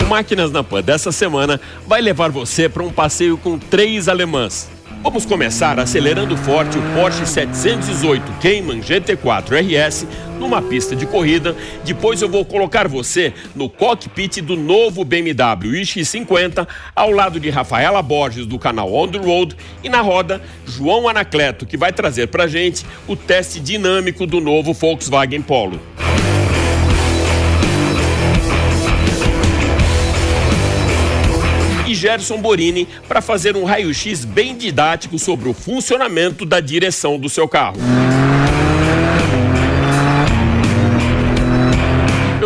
O Máquinas na Pan dessa semana vai levar você para um passeio com três alemãs. Vamos começar acelerando forte o Porsche 718 Cayman GT4 RS numa pista de corrida. Depois eu vou colocar você no cockpit do novo BMW iX50 ao lado de Rafaela Borges do canal On The Road e na roda João Anacleto que vai trazer pra gente o teste dinâmico do novo Volkswagen Polo. Gerson Borini para fazer um raio-x bem didático sobre o funcionamento da direção do seu carro.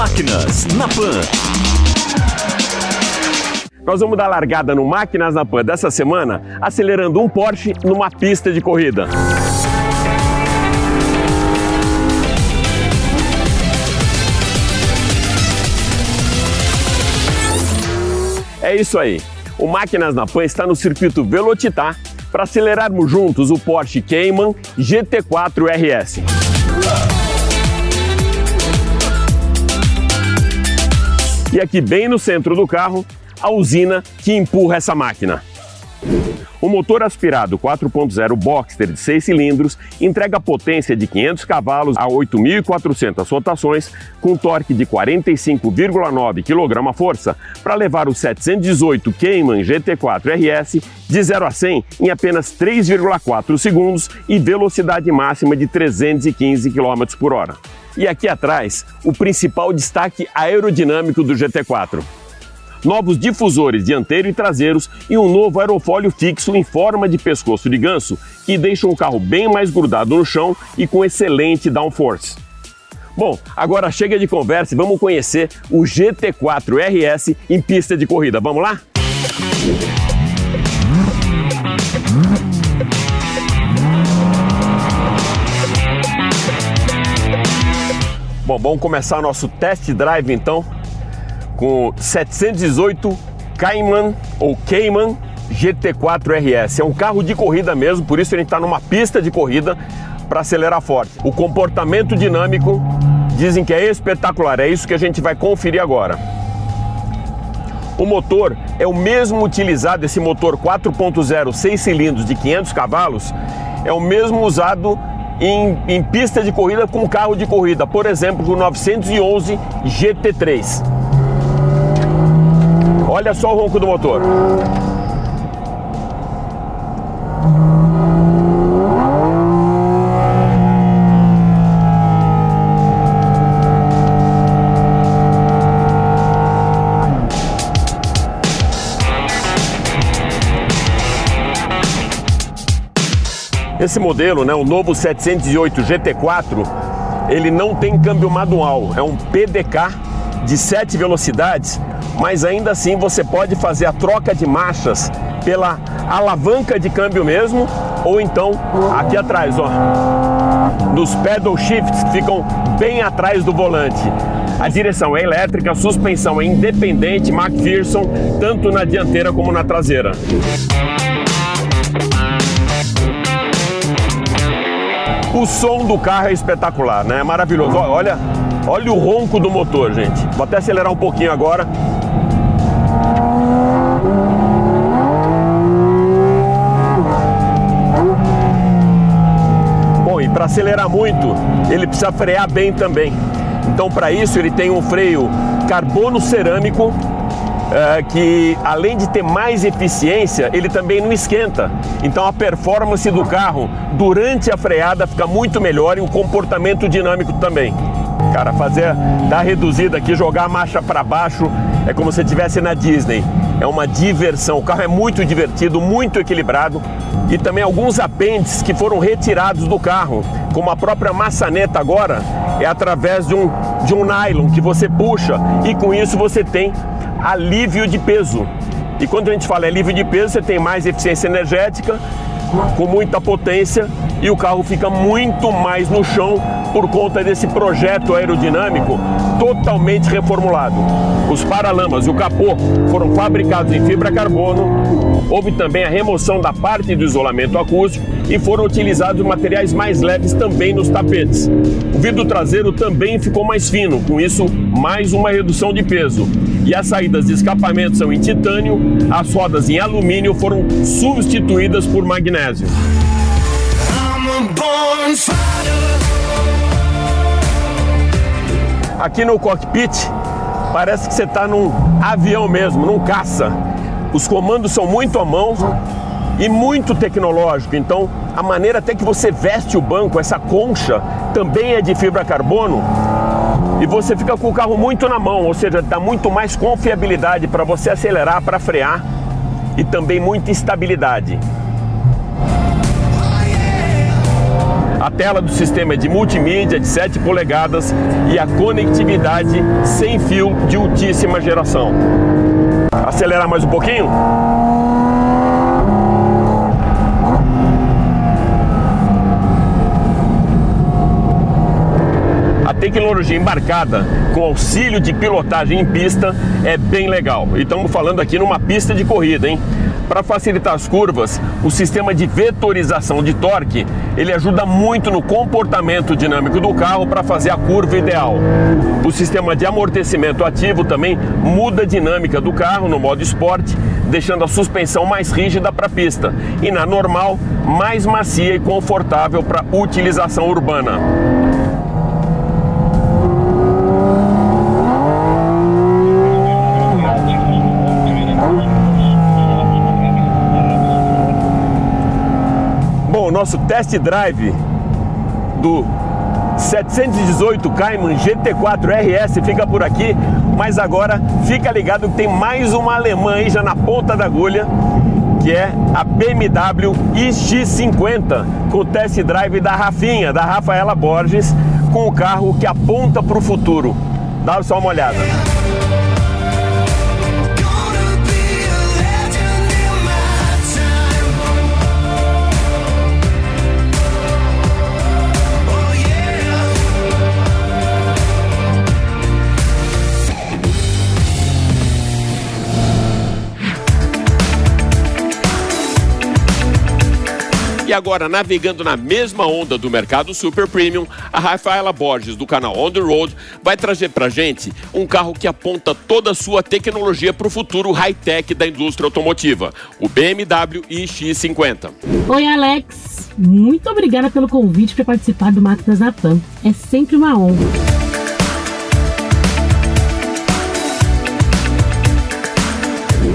Máquinas na Pan. Nós vamos dar largada no Máquinas na Pan dessa semana, acelerando um Porsche numa pista de corrida. É isso aí. O Máquinas na Pan está no circuito Velocitar para acelerarmos juntos o Porsche Cayman GT4 RS. E aqui bem no centro do carro, a usina que empurra essa máquina. O motor aspirado 4.0 Boxster de 6 cilindros entrega potência de 500 cavalos a 8.400 rotações, com torque de 45,9 kgf, para levar o 718 Cayman GT4 RS de 0 a 100 em apenas 3,4 segundos e velocidade máxima de 315 km por hora. E aqui atrás, o principal destaque aerodinâmico do GT4 novos difusores dianteiro e traseiros e um novo aerofólio fixo em forma de pescoço de ganso, que deixa o carro bem mais grudado no chão e com excelente downforce. Bom, agora chega de conversa e vamos conhecer o GT4 RS em pista de corrida. Vamos lá? Bom, vamos começar nosso test drive então com 718 Cayman ou Cayman GT4 RS. É um carro de corrida mesmo, por isso gente está numa pista de corrida para acelerar forte. O comportamento dinâmico dizem que é espetacular, é isso que a gente vai conferir agora. O motor é o mesmo utilizado, esse motor 4.0 6 cilindros de 500 cavalos, é o mesmo usado em, em pista de corrida com carro de corrida, por exemplo, o 911 GT3. Olha só o ronco do motor. Esse modelo, né, o novo 708 GT4, ele não tem câmbio manual, é um PDK de 7 velocidades, mas ainda assim você pode fazer a troca de marchas pela alavanca de câmbio mesmo, ou então aqui atrás, ó, nos pedal shifts que ficam bem atrás do volante. A direção é elétrica, a suspensão é independente, McPherson, tanto na dianteira como na traseira. O som do carro é espetacular, né? É maravilhoso. Olha, olha o ronco do motor, gente. Vou até acelerar um pouquinho agora. Bom, e para acelerar muito, ele precisa frear bem também. Então, para isso, ele tem um freio carbono cerâmico é, que além de ter mais eficiência, ele também não esquenta. Então a performance do carro durante a freada fica muito melhor e o comportamento dinâmico também. Cara, fazer dar reduzida aqui, jogar a marcha para baixo, é como se estivesse na Disney. É uma diversão. O carro é muito divertido, muito equilibrado e também alguns apêndices que foram retirados do carro, como a própria maçaneta agora, é através de um, de um nylon que você puxa e com isso você tem alívio de peso. E quando a gente fala alívio de peso, você tem mais eficiência energética, com muita potência e o carro fica muito mais no chão por conta desse projeto aerodinâmico totalmente reformulado. Os paralamas e o capô foram fabricados em fibra carbono. Houve também a remoção da parte do isolamento acústico e foram utilizados materiais mais leves também nos tapetes. O vidro traseiro também ficou mais fino, com isso mais uma redução de peso. E as saídas de escapamento são em titânio, as rodas em alumínio foram substituídas por magnésio. Aqui no cockpit parece que você está num avião mesmo, num caça. Os comandos são muito à mão e muito tecnológico. Então, a maneira até que você veste o banco, essa concha, também é de fibra carbono. E você fica com o carro muito na mão, ou seja, dá muito mais confiabilidade para você acelerar, para frear e também muita estabilidade. A tela do sistema é de multimídia de 7 polegadas e a conectividade sem fio de ultíssima geração. Acelerar mais um pouquinho? Tecnologia embarcada com auxílio de pilotagem em pista é bem legal. E estamos falando aqui numa pista de corrida, hein? Para facilitar as curvas, o sistema de vetorização de torque, ele ajuda muito no comportamento dinâmico do carro para fazer a curva ideal. O sistema de amortecimento ativo também muda a dinâmica do carro no modo esporte, deixando a suspensão mais rígida para a pista e na normal mais macia e confortável para utilização urbana. Nosso test drive do 718 Cayman GT4 RS fica por aqui, mas agora fica ligado que tem mais uma alemã aí já na ponta da agulha, que é a BMW iX50, com o test drive da Rafinha, da Rafaela Borges, com o carro que aponta para o futuro. Dá só uma olhada. E agora, navegando na mesma onda do mercado super premium, a Rafaela Borges, do canal On The Road, vai trazer pra gente um carro que aponta toda a sua tecnologia para o futuro high-tech da indústria automotiva, o BMW iX50. Oi, Alex. Muito obrigada pelo convite para participar do Máquinas na Pan. É sempre uma honra.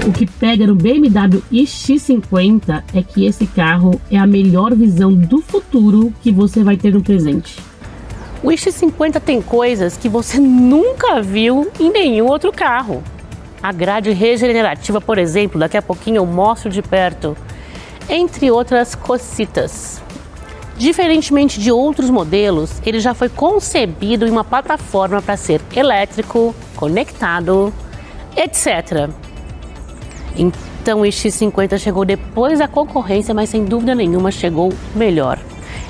O que pega no BMW iX50 é que esse carro é a melhor visão do futuro que você vai ter no presente. O X50 tem coisas que você nunca viu em nenhum outro carro. A grade regenerativa, por exemplo, daqui a pouquinho eu mostro de perto, entre outras cocitas. Diferentemente de outros modelos, ele já foi concebido em uma plataforma para ser elétrico, conectado, etc. Então o X50 chegou depois da concorrência, mas sem dúvida nenhuma chegou melhor.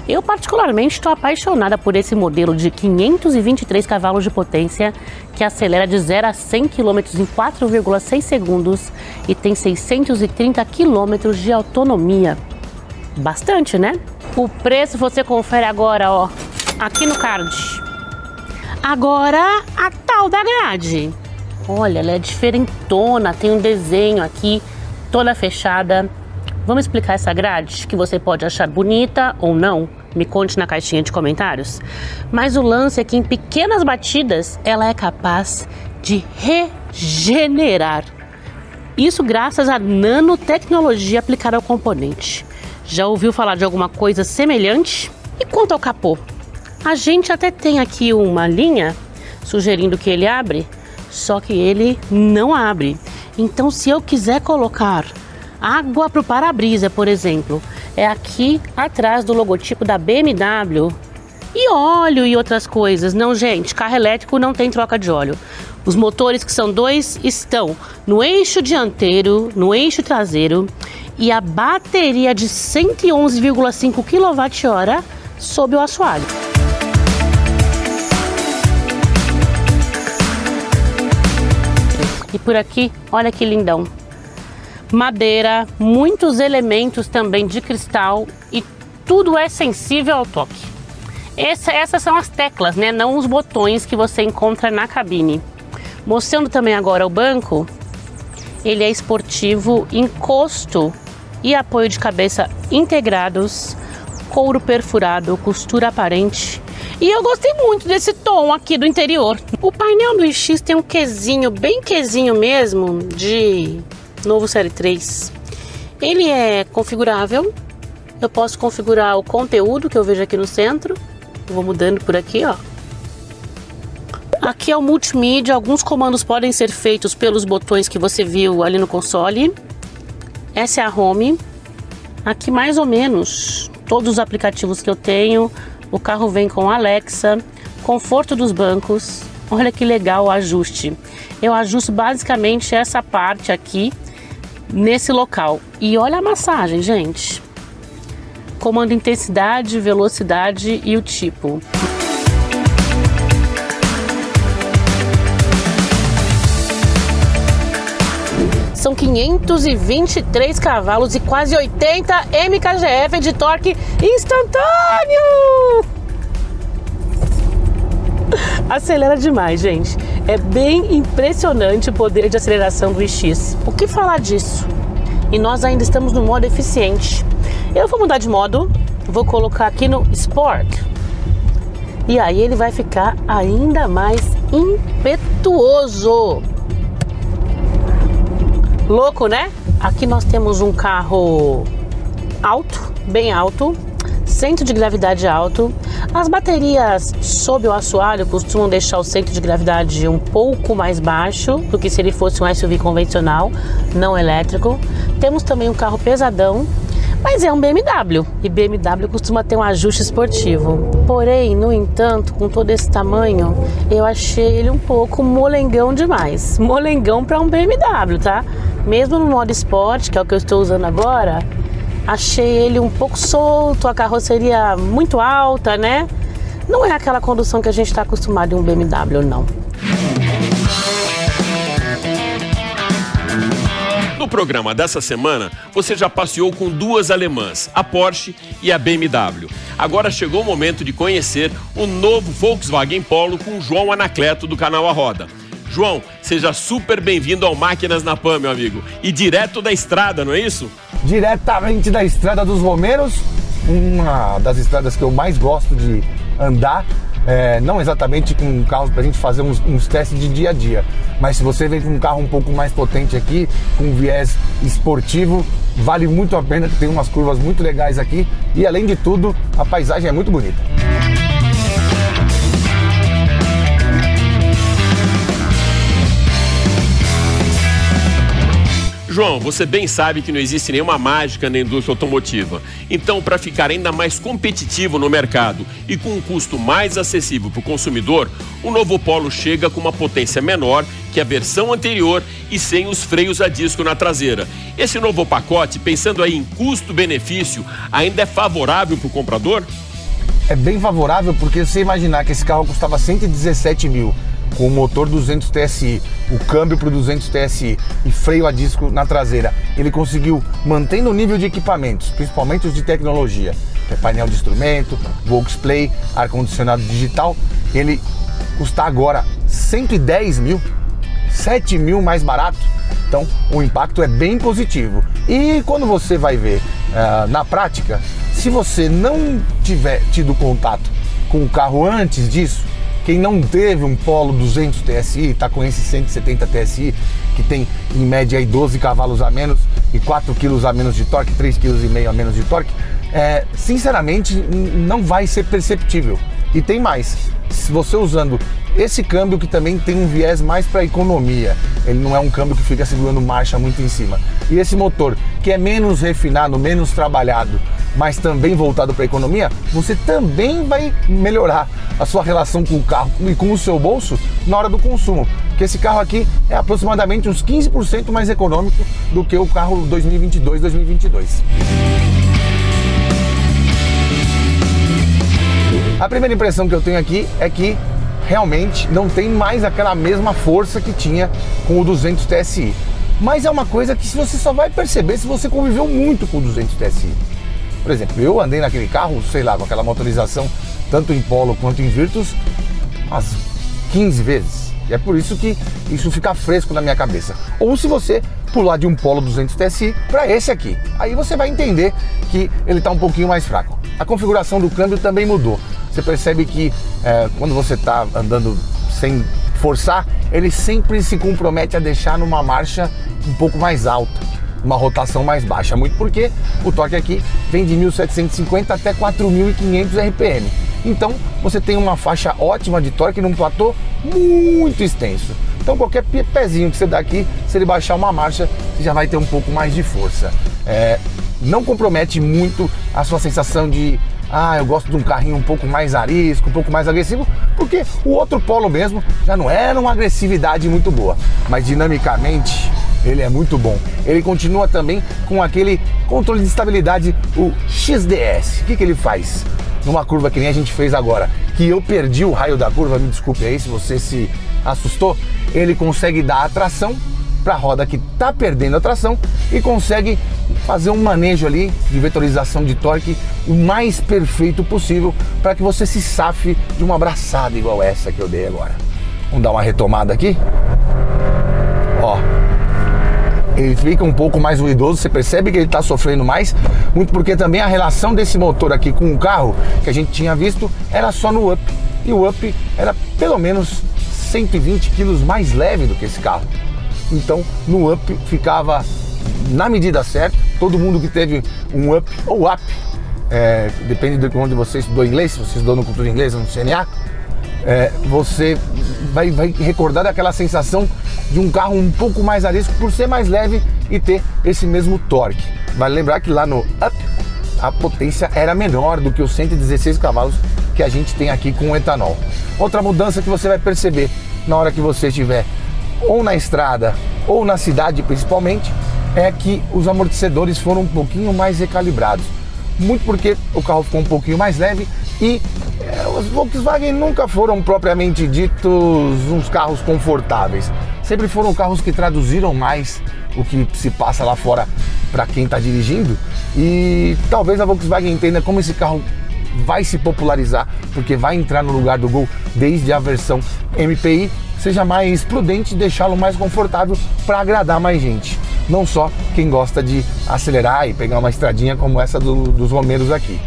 Eu particularmente estou apaixonada por esse modelo de 523 cavalos de potência que acelera de 0 a 100 km em 4,6 segundos e tem 630 km de autonomia. Bastante, né? O preço você confere agora, ó, aqui no card. Agora a tal da grade. Olha, ela é diferentona, tem um desenho aqui, toda fechada. Vamos explicar essa grade que você pode achar bonita ou não, Me conte na caixinha de comentários. Mas o lance é que em pequenas batidas ela é capaz de regenerar. Isso graças à nanotecnologia aplicada ao componente. Já ouviu falar de alguma coisa semelhante? E quanto ao capô? A gente até tem aqui uma linha sugerindo que ele abre, só que ele não abre. Então, se eu quiser colocar água para o para-brisa, por exemplo, é aqui atrás do logotipo da BMW. E óleo e outras coisas. Não, gente, carro elétrico não tem troca de óleo. Os motores, que são dois, estão no eixo dianteiro, no eixo traseiro e a bateria de 111,5 kWh sob o assoalho. E por aqui, olha que lindão madeira, muitos elementos também de cristal e tudo é sensível ao toque. Essa, essas são as teclas, né? não os botões que você encontra na cabine. Mostrando também agora o banco, ele é esportivo, encosto e apoio de cabeça integrados, couro perfurado, costura aparente. E eu gostei muito desse tom aqui do interior. O painel do iX tem um quesinho, bem quesinho mesmo, de novo Série 3. Ele é configurável. Eu posso configurar o conteúdo que eu vejo aqui no centro. vou mudando por aqui, ó. Aqui é o multimídia. Alguns comandos podem ser feitos pelos botões que você viu ali no console. Essa é a home. Aqui mais ou menos todos os aplicativos que eu tenho. O carro vem com Alexa, conforto dos bancos. Olha que legal o ajuste. Eu ajusto basicamente essa parte aqui nesse local. E olha a massagem, gente. Comando intensidade, velocidade e o tipo. São 523 cavalos e quase 80 mkgf de torque instantâneo. Acelera demais, gente. É bem impressionante o poder de aceleração do iX. O que falar disso? E nós ainda estamos no modo eficiente. Eu vou mudar de modo, vou colocar aqui no Sport. E aí ele vai ficar ainda mais impetuoso. Louco, né? Aqui nós temos um carro alto, bem alto, centro de gravidade alto. As baterias sob o assoalho costumam deixar o centro de gravidade um pouco mais baixo do que se ele fosse um SUV convencional, não elétrico. Temos também um carro pesadão, mas é um BMW e BMW costuma ter um ajuste esportivo. Porém, no entanto, com todo esse tamanho, eu achei ele um pouco molengão demais. Molengão para um BMW, tá? Mesmo no modo esporte, que é o que eu estou usando agora, Achei ele um pouco solto, a carroceria muito alta, né? Não é aquela condução que a gente está acostumado em um BMW, não. No programa dessa semana, você já passeou com duas alemãs, a Porsche e a BMW. Agora chegou o momento de conhecer o novo Volkswagen Polo com João Anacleto do canal A Roda. João, seja super bem-vindo ao Máquinas na Pan, meu amigo. E direto da estrada, não é isso? Diretamente da Estrada dos Romeiros, uma das estradas que eu mais gosto de andar. É, não exatamente com carros para a gente fazer uns, uns, testes de dia a dia, mas se você vem com um carro um pouco mais potente aqui, com viés esportivo, vale muito a pena, tem umas curvas muito legais aqui e além de tudo, a paisagem é muito bonita. João, você bem sabe que não existe nenhuma mágica na indústria automotiva. Então, para ficar ainda mais competitivo no mercado e com um custo mais acessível para o consumidor, o novo Polo chega com uma potência menor que a versão anterior e sem os freios a disco na traseira. Esse novo pacote, pensando aí em custo-benefício, ainda é favorável para o comprador? É bem favorável porque você imaginar que esse carro custava 117 mil com o motor 200 TSI, o câmbio para o 200 TSI e freio a disco na traseira, ele conseguiu, mantendo o nível de equipamentos, principalmente os de tecnologia, que é painel de instrumento, Volksplay, ar-condicionado digital, ele custa agora 110 mil, 7 mil mais barato. Então o impacto é bem positivo. E quando você vai ver uh, na prática, se você não tiver tido contato com o carro antes disso, quem não teve um Polo 200 TSI, está com esse 170 TSI, que tem em média aí 12 cavalos a menos e 4 kg a menos de torque, 3,5 kg a menos de torque, é, sinceramente não vai ser perceptível. E tem mais, se você usando esse câmbio que também tem um viés mais para economia, ele não é um câmbio que fica segurando marcha muito em cima. E esse motor que é menos refinado, menos trabalhado, mas também voltado para a economia, você também vai melhorar a sua relação com o carro e com o seu bolso na hora do consumo. Porque esse carro aqui é aproximadamente uns 15% mais econômico do que o carro 2022-2022. A primeira impressão que eu tenho aqui é que realmente não tem mais aquela mesma força que tinha com o 200 TSI. Mas é uma coisa que você só vai perceber se você conviveu muito com o 200 TSI. Por exemplo, eu andei naquele carro, sei lá, com aquela motorização, tanto em Polo quanto em Virtus, umas 15 vezes. E é por isso que isso fica fresco na minha cabeça. Ou se você pular de um Polo 200 TSI para esse aqui, aí você vai entender que ele está um pouquinho mais fraco. A configuração do câmbio também mudou você percebe que é, quando você está andando sem forçar, ele sempre se compromete a deixar numa marcha um pouco mais alta, uma rotação mais baixa. Muito porque o torque aqui vem de 1750 até 4500 RPM. Então você tem uma faixa ótima de torque num platô muito extenso. Então qualquer pezinho que você dá aqui, se ele baixar uma marcha, você já vai ter um pouco mais de força. É, não compromete muito a sua sensação de ah, eu gosto de um carrinho um pouco mais arisco, um pouco mais agressivo, porque o outro polo mesmo já não era uma agressividade muito boa, mas dinamicamente ele é muito bom. Ele continua também com aquele controle de estabilidade, o XDS. O que, que ele faz? Numa curva que nem a gente fez agora, que eu perdi o raio da curva, me desculpe aí se você se assustou, ele consegue dar atração para a roda que está perdendo a tração e consegue fazer um manejo ali de vetorização de torque o mais perfeito possível para que você se safe de uma abraçada igual essa que eu dei agora. Vamos dar uma retomada aqui. Ó, ele fica um pouco mais ruidoso, você percebe que ele está sofrendo mais, muito porque também a relação desse motor aqui com o carro que a gente tinha visto era só no up. E o up era pelo menos 120 quilos mais leve do que esse carro. Então no up ficava na medida certa. Todo mundo que teve um up ou up, é, depende de onde você estudou inglês, se você estudou no cultura inglesa, no CNA, é, você vai, vai recordar daquela sensação de um carro um pouco mais arisco por ser mais leve e ter esse mesmo torque. Vale lembrar que lá no up a potência era menor do que os 116 cavalos que a gente tem aqui com o etanol. Outra mudança que você vai perceber na hora que você estiver ou na estrada ou na cidade principalmente, é que os amortecedores foram um pouquinho mais recalibrados. Muito porque o carro ficou um pouquinho mais leve e é, os Volkswagen nunca foram propriamente ditos uns carros confortáveis. Sempre foram carros que traduziram mais o que se passa lá fora para quem está dirigindo. E talvez a Volkswagen entenda como esse carro vai se popularizar, porque vai entrar no lugar do Gol desde a versão MPI seja mais prudente deixá-lo mais confortável para agradar mais gente. Não só quem gosta de acelerar e pegar uma estradinha como essa do, dos Romeiros aqui.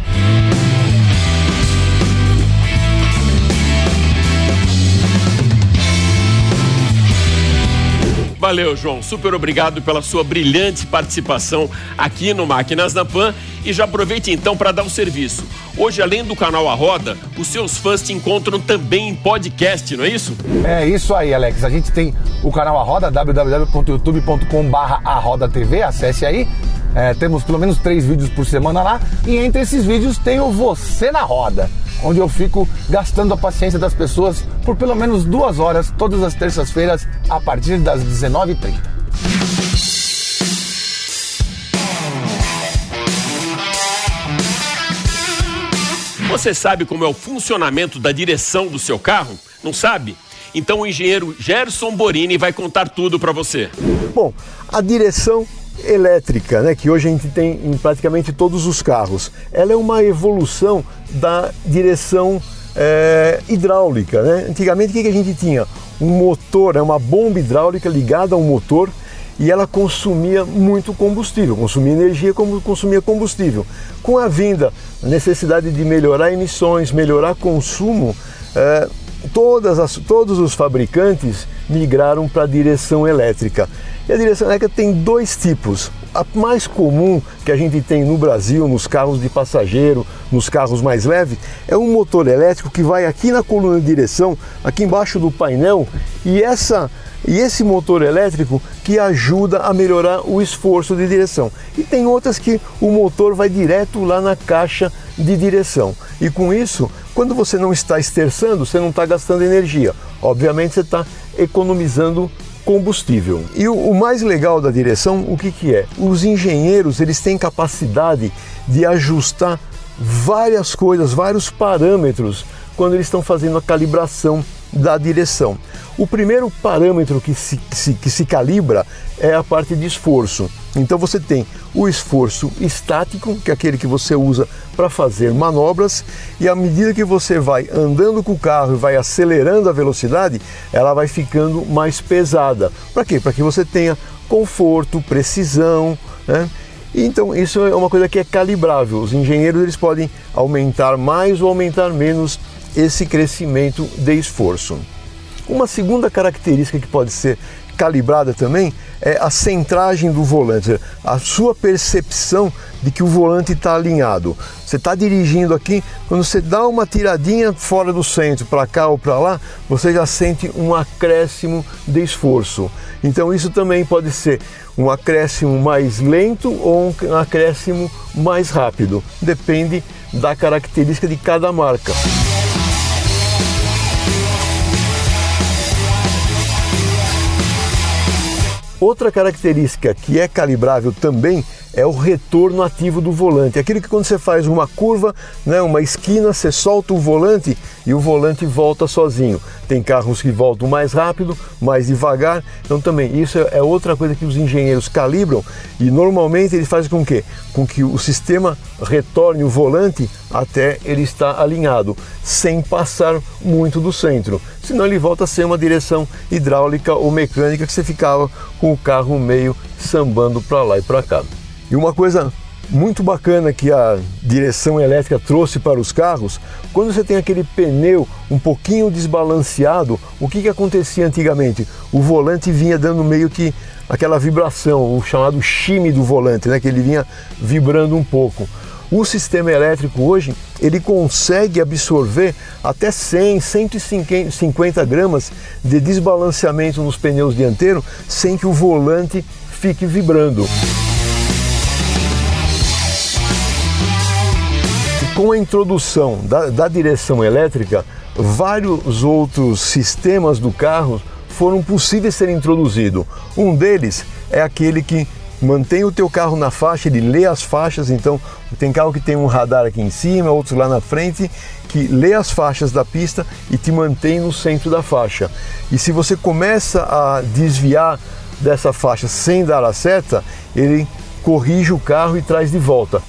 Valeu, João. Super obrigado pela sua brilhante participação aqui no Máquinas na Pan. E já aproveite então para dar o um serviço. Hoje, além do canal A Roda, os seus fãs te encontram também em podcast, não é isso? É isso aí, Alex. A gente tem o canal A Roda, www.youtube.com/arrodatv. Acesse aí. É, temos pelo menos três vídeos por semana lá. E entre esses vídeos tem o Você na Roda onde eu fico gastando a paciência das pessoas por pelo menos duas horas todas as terças-feiras a partir das 19h30. Você sabe como é o funcionamento da direção do seu carro? Não sabe? Então o engenheiro Gerson Borini vai contar tudo para você. Bom, a direção elétrica, né, que hoje a gente tem em praticamente todos os carros, ela é uma evolução da direção é, hidráulica. Né? Antigamente o que, que a gente tinha? Um motor, é uma bomba hidráulica ligada a um motor e ela consumia muito combustível, consumia energia como consumia combustível. Com a vinda, a necessidade de melhorar emissões, melhorar consumo, é, todas as, todos os fabricantes migraram para a direção elétrica. E a direção elétrica tem dois tipos. A mais comum que a gente tem no Brasil, nos carros de passageiro, nos carros mais leves, é um motor elétrico que vai aqui na coluna de direção, aqui embaixo do painel, e essa e esse motor elétrico que ajuda a melhorar o esforço de direção. E tem outras que o motor vai direto lá na caixa de direção. E com isso, quando você não está esterçando, você não está gastando energia. Obviamente você está economizando combustível. E o, o, mais legal da direção, o que, que é? Os engenheiros eles têm capacidade de ajustar várias coisas, vários parâmetros quando eles estão fazendo a calibração da direção. O primeiro parâmetro que se, se, que se calibra é a parte de esforço. Então você tem o esforço estático, que é aquele que você usa para fazer manobras, e à medida que você vai andando com o carro e vai acelerando a velocidade, ela vai ficando mais pesada. Para quê? Para que você tenha conforto, precisão, né? Então isso é uma coisa que é calibrável. Os engenheiros eles podem aumentar mais ou aumentar menos esse crescimento de esforço. Uma segunda característica que pode ser calibrada também é a centragem do volante, a sua percepção de que o volante está alinhado. Você está dirigindo aqui, quando você dá uma tiradinha fora do centro, para cá ou para lá, você já sente um acréscimo de esforço. Então isso também pode ser um acréscimo mais lento ou um acréscimo mais rápido, depende da característica de cada marca. Outra característica que é calibrável também é o retorno ativo do volante. Aquilo que quando você faz uma curva, né, uma esquina, você solta o volante e o volante volta sozinho. Tem carros que voltam mais rápido, mais devagar. Então também isso é outra coisa que os engenheiros calibram e normalmente eles fazem com que com que o sistema retorne o volante até ele estar alinhado, sem passar muito do centro. Senão ele volta a ser uma direção hidráulica ou mecânica que você ficava com o carro meio sambando para lá e para cá. E uma coisa muito bacana que a direção elétrica trouxe para os carros, quando você tem aquele pneu um pouquinho desbalanceado, o que, que acontecia antigamente? O volante vinha dando meio que aquela vibração, o chamado chime do volante, né? que ele vinha vibrando um pouco. O sistema elétrico hoje ele consegue absorver até 100, 150 gramas de desbalanceamento nos pneus dianteiros sem que o volante fique vibrando. com a introdução da, da direção elétrica, vários outros sistemas do carro foram possíveis ser introduzidos. Um deles é aquele que mantém o teu carro na faixa, ele lê as faixas, então tem carro que tem um radar aqui em cima, outros lá na frente, que lê as faixas da pista e te mantém no centro da faixa. E se você começa a desviar dessa faixa sem dar a seta, ele corrige o carro e traz de volta.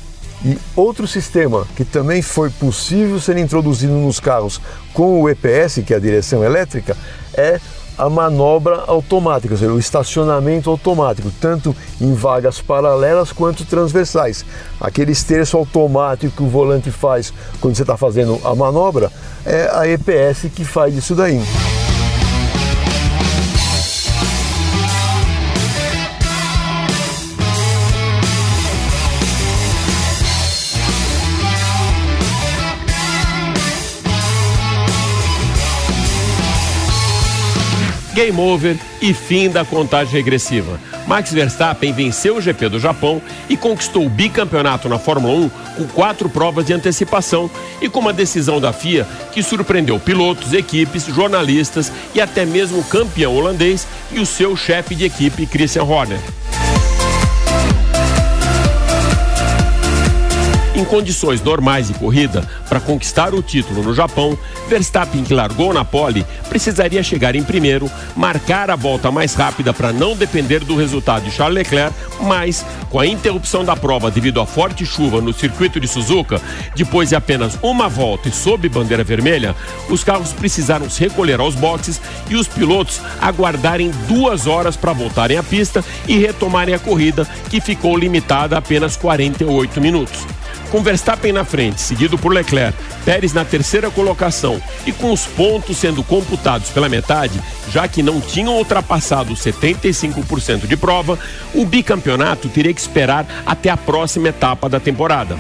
E outro sistema que também foi possível ser introduzido nos carros com o EPS, que é a direção elétrica, é a manobra automática, ou seja, o estacionamento automático, tanto em vagas paralelas quanto transversais. Aquele esterço automático que o volante faz quando você está fazendo a manobra, é a EPS que faz isso daí. Game over e fim da contagem regressiva. Max Verstappen venceu o GP do Japão e conquistou o bicampeonato na Fórmula 1 com quatro provas de antecipação e com uma decisão da FIA que surpreendeu pilotos, equipes, jornalistas e até mesmo o campeão holandês e o seu chefe de equipe, Christian Horner. Em condições normais de corrida, para conquistar o título no Japão, Verstappen, que largou na pole, precisaria chegar em primeiro, marcar a volta mais rápida para não depender do resultado de Charles Leclerc, mas, com a interrupção da prova devido à forte chuva no circuito de Suzuka, depois de apenas uma volta e sob bandeira vermelha, os carros precisaram se recolher aos boxes e os pilotos aguardarem duas horas para voltarem à pista e retomarem a corrida, que ficou limitada a apenas 48 minutos. Com Verstappen na frente, seguido por Leclerc, Pérez na terceira colocação e com os pontos sendo computados pela metade, já que não tinham ultrapassado 75% de prova, o bicampeonato teria que esperar até a próxima etapa da temporada.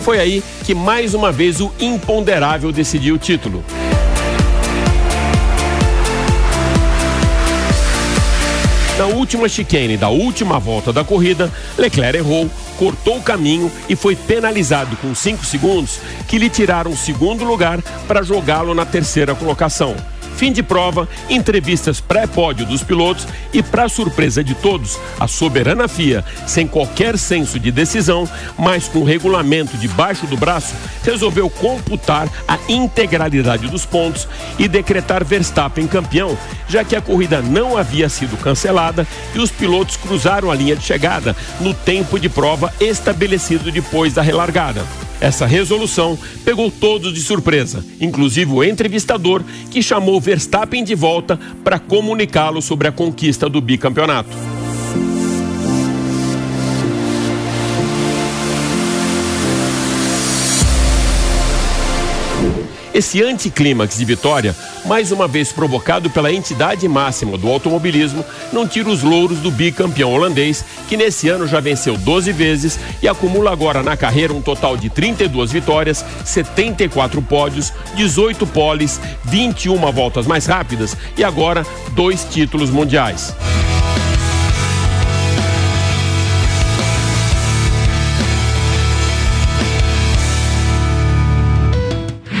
Foi aí que mais uma vez o imponderável decidiu o título. Na última chicane da última volta da corrida, Leclerc errou, cortou o caminho e foi penalizado com 5 segundos, que lhe tiraram o segundo lugar para jogá-lo na terceira colocação. Fim de prova, entrevistas pré-pódio dos pilotos e, para surpresa de todos, a soberana FIA, sem qualquer senso de decisão, mas com regulamento debaixo do braço, resolveu computar a integralidade dos pontos e decretar Verstappen campeão, já que a corrida não havia sido cancelada e os pilotos cruzaram a linha de chegada no tempo de prova estabelecido depois da relargada. Essa resolução pegou todos de surpresa, inclusive o entrevistador, que chamou Verstappen de volta para comunicá-lo sobre a conquista do bicampeonato. Esse anticlímax de vitória, mais uma vez provocado pela entidade máxima do automobilismo, não tira os louros do bicampeão holandês, que nesse ano já venceu 12 vezes e acumula agora na carreira um total de 32 vitórias, 74 pódios, 18 poles, 21 voltas mais rápidas e agora dois títulos mundiais.